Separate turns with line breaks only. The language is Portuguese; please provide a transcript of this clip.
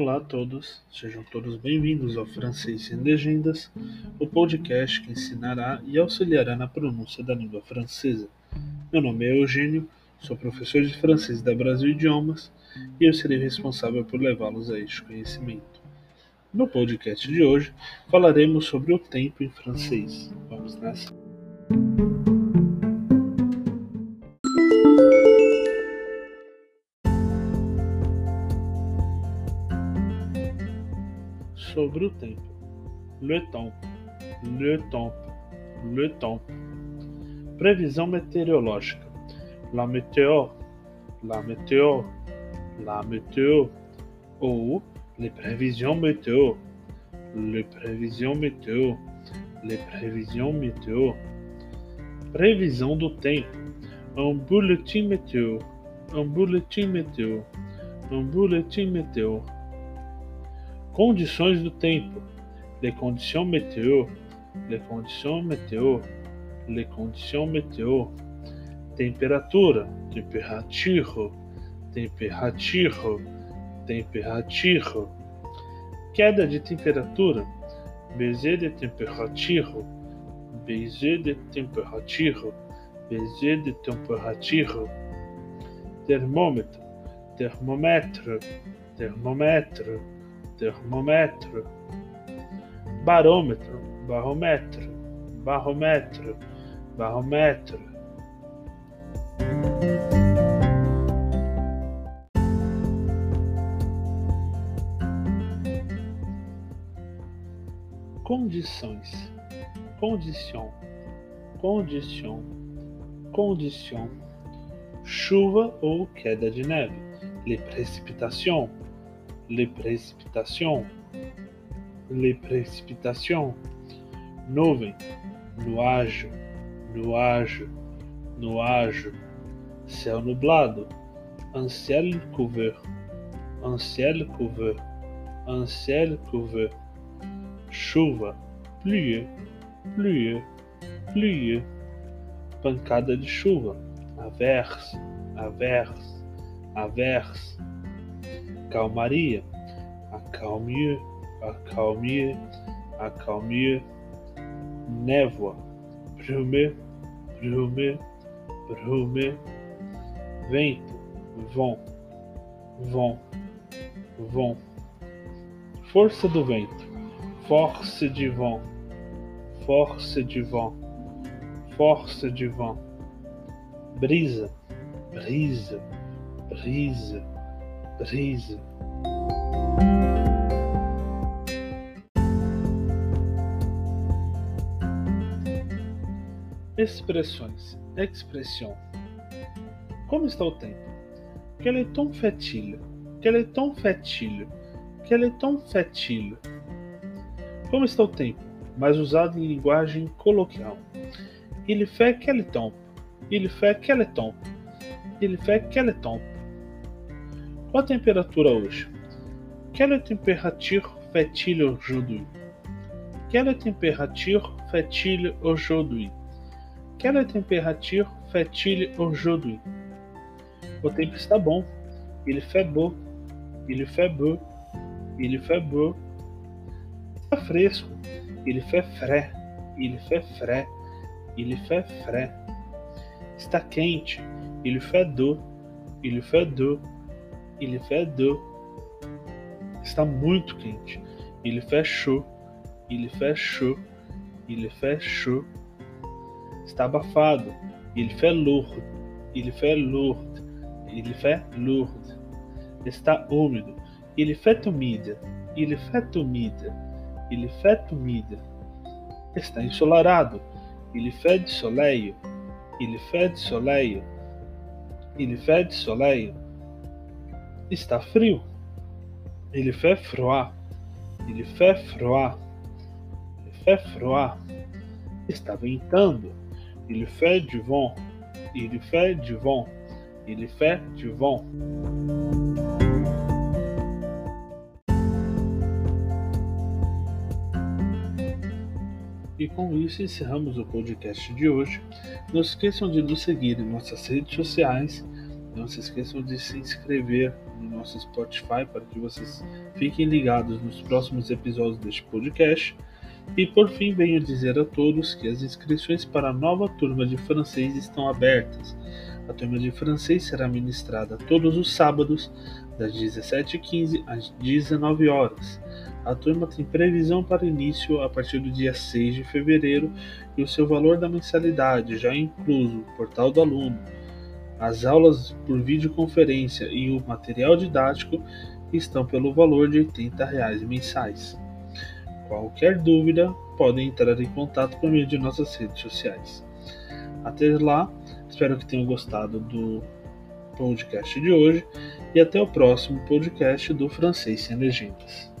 Olá a todos, sejam todos bem-vindos ao Francês Sem Legendas, o podcast que ensinará e auxiliará na pronúncia da língua francesa. Meu nome é Eugênio, sou professor de francês da Brasil Idiomas e eu serei responsável por levá-los a este conhecimento. No podcast de hoje falaremos sobre o tempo em francês. Vamos nessa? Sobre o tempo. Le temps, le temps, le temps. Previsão meteorológica. La météo, la météo, la météo. Ou les prévisions météo, les prévisions météo, les prévisions météo. Previsão do tempo. Un bulletin météo, un bulletin météo, un bulletin météo. Condições do tempo. Les conditions météo. Les conditions météo. Les conditions météo. Temperatura. Temperature. Temperature. Temperature. Queda de temperatura. Baiser de temperature. Baiser de temperature. Baiser de temperature. Termômetro. Termômetro. Termômetro termômetro, barômetro, barômetro, barômetro, barômetro. Condições, condição, condição, condição, chuva ou queda de neve, précipitations les précipitations, les précipitations, nuage, nuage, nuage, céu nublado, un ciel couvert, un ciel couvert, un ciel couvert, chuva, pluie, pluie, pluie, pancada de chuva, averse, averse, averse calmaria, acalmie, acalmie, acalmie, névoa, brume, brume, brume, vento, vão, vão, vão, força do vento, força de vão, força de vão, força de vão, brisa, brisa, brisa riso. Expressões. Expressão. Como está o tempo? Quel est ton fait-il? Quel est ton fait-il? Quel est ton fait-il? Como está o tempo? Mais usado em linguagem coloquial. Il fait quel temps? Il fait quel temps? Il fait quel temps? Qual a temperatura hoje? Quelle temperature fait-il aujourd'hui? Quelle temperature fait-il aujourd'hui? Quelle temperature fait-il aujourd'hui? O tempo está bom. Il fait beau. Il fait beau. Il fait beau. Está fresco. Il fait frais. Il fait frais. Il fait frais. Está quente. Il fait doux. Il fait doux. Il fait doux. Está muito quente. Il fait chaud. Il fait chaud. Está abafado. Il fait lourd. Il fait lourd. Está úmido. Il fait humide. Il fait humide. Il fait humide. Está ensolarado. Il fait du soleil. Il fait du soleil. Soleil. Está frio. Il fait froid. Il fait froid. Il fait froid. Está ventando. Il fait du vent. Il fait du vent. Il fait du vent. E com isso encerramos o podcast de hoje. Não esqueçam de nos seguir em nossas redes sociais Não se esqueçam de se inscrever no nosso Spotify para que vocês fiquem ligados nos próximos episódios deste podcast. E por fim, venho dizer a todos que as inscrições para a nova turma de francês estão abertas. A turma de francês será ministrada todos os sábados, das 17h15 às 19 horas. A turma tem previsão para início a partir do dia 6 de fevereiro e o seu valor da mensalidade, já incluso o portal do aluno, as aulas por videoconferência e o material didático, estão pelo valor de 80 reais mensais. Qualquer dúvida, podem entrar em contato por meio de nossas redes sociais. Até lá, espero que tenham gostado do podcast de hoje e até o próximo podcast do Francês Sem Legendas.